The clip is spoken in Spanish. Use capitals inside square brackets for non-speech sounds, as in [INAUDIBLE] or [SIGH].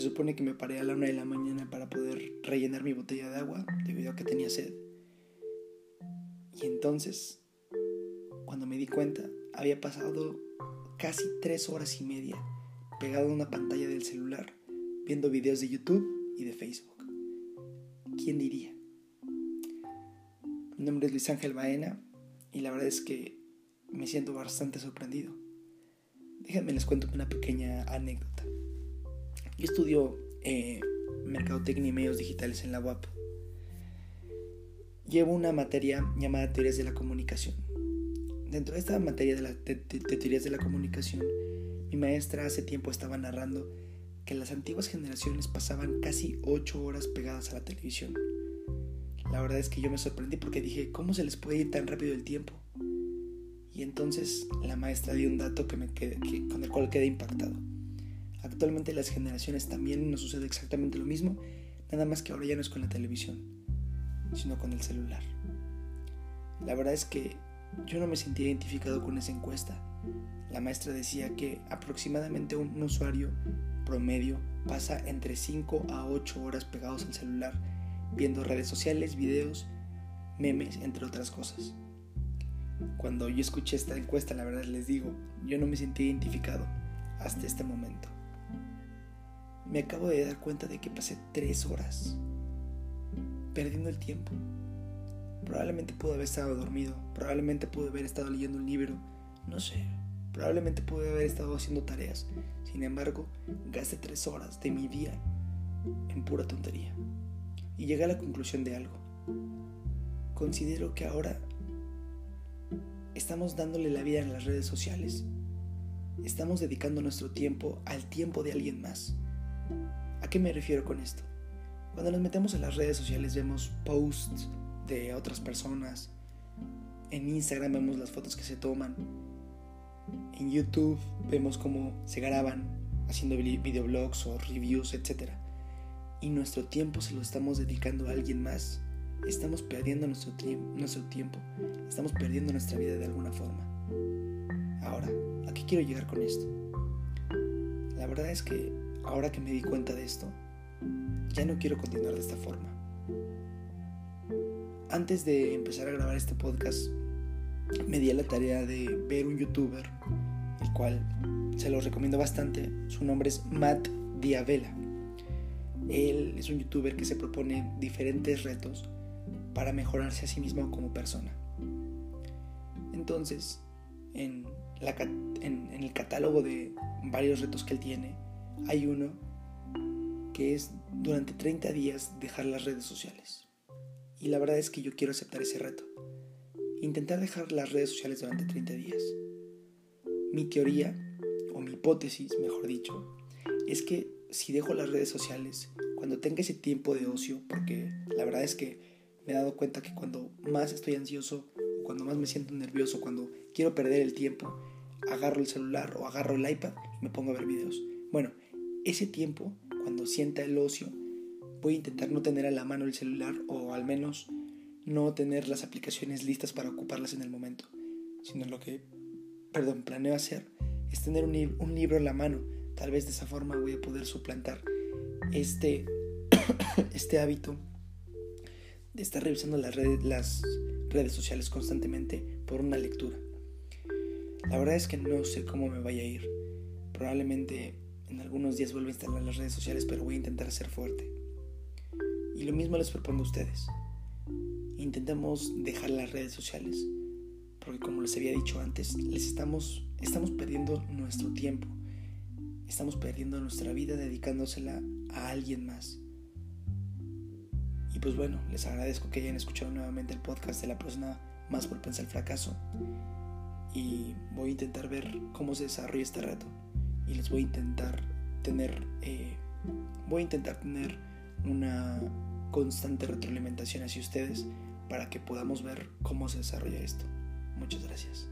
supone que me paré a la una de la mañana para poder rellenar mi botella de agua debido a que tenía sed. Y entonces, cuando me di cuenta, había pasado casi tres horas y media pegado a una pantalla del celular viendo videos de YouTube y de Facebook. ¿Quién diría? Mi nombre es Luis Ángel Baena y la verdad es que me siento bastante sorprendido. Déjenme les cuento una pequeña anécdota. Yo estudio eh, Mercadotecnia y Medios Digitales en la UAP. Llevo una materia llamada Teorías de la Comunicación. Dentro de esta materia de, Teorías de la Comunicación, mi maestra hace tiempo estaba narrando que las antiguas generaciones pasaban casi 8 horas pegadas a la televisión. La verdad es que yo me sorprendí porque dije, ¿cómo se les puede ir tan rápido el tiempo? Y entonces la maestra dio un dato que me con el cual quedé impactado. Actualmente las generaciones también nos sucede exactamente lo mismo, nada más que ahora ya no es con la televisión, sino con el celular. La verdad es que yo no me sentía identificado con esa encuesta. La maestra decía que aproximadamente un usuario promedio pasa entre 5 a 8 horas pegados al celular, viendo redes sociales, videos, memes, entre otras cosas. Cuando yo escuché esta encuesta, la verdad les digo, yo no me sentí identificado hasta este momento me acabo de dar cuenta de que pasé tres horas perdiendo el tiempo. Probablemente pude haber estado dormido, probablemente pude haber estado leyendo un libro, no sé, probablemente pude haber estado haciendo tareas. Sin embargo, gasté tres horas de mi día en pura tontería. Y llegué a la conclusión de algo. Considero que ahora estamos dándole la vida en las redes sociales. Estamos dedicando nuestro tiempo al tiempo de alguien más. ¿A qué me refiero con esto? Cuando nos metemos en las redes sociales vemos posts de otras personas. En Instagram vemos las fotos que se toman. En YouTube vemos cómo se graban haciendo videoblogs o reviews, etc. Y nuestro tiempo se lo estamos dedicando a alguien más. Estamos perdiendo nuestro, nuestro tiempo. Estamos perdiendo nuestra vida de alguna forma. Ahora, ¿a qué quiero llegar con esto? La verdad es que ahora que me di cuenta de esto, ya no quiero continuar de esta forma. Antes de empezar a grabar este podcast, me di a la tarea de ver un youtuber, el cual se lo recomiendo bastante. Su nombre es Matt Diavela. Él es un youtuber que se propone diferentes retos para mejorarse a sí mismo como persona. Entonces, en, en el catálogo de varios retos que él tiene, hay uno que es durante 30 días dejar las redes sociales. Y la verdad es que yo quiero aceptar ese reto. Intentar dejar las redes sociales durante 30 días. Mi teoría, o mi hipótesis, mejor dicho, es que si dejo las redes sociales, cuando tenga ese tiempo de ocio, porque la verdad es que me he dado cuenta que cuando más estoy ansioso, cuando más me siento nervioso, cuando quiero perder el tiempo, agarro el celular o agarro el iPad y me pongo a ver videos. Bueno, ese tiempo, cuando sienta el ocio, voy a intentar no tener a la mano el celular o al menos no tener las aplicaciones listas para ocuparlas en el momento, sino lo que, perdón, planeo hacer es tener un, libro en la mano. Tal vez de esa forma voy a poder suplantar este, [COUGHS] este hábito de estar revisando las redes, las redes sociales constantemente por una lectura. La verdad es que no sé cómo me vaya a ir. Probablemente en algunos días vuelvo a instalar las redes sociales, pero voy a intentar ser fuerte. Y lo mismo les propongo a ustedes. Intentemos dejar las redes sociales, porque como les había dicho antes, les estamos, estamos perdiendo nuestro tiempo. Estamos perdiendo nuestra vida dedicándosela a alguien más. Y pues bueno, les agradezco que hayan escuchado nuevamente el podcast de la persona más propensa al fracaso. Y voy a intentar ver cómo se desarrolla este reto y les voy a intentar tener, eh, voy a intentar tener una constante retroalimentación hacia ustedes para que podamos ver cómo se desarrolla esto. Muchas gracias.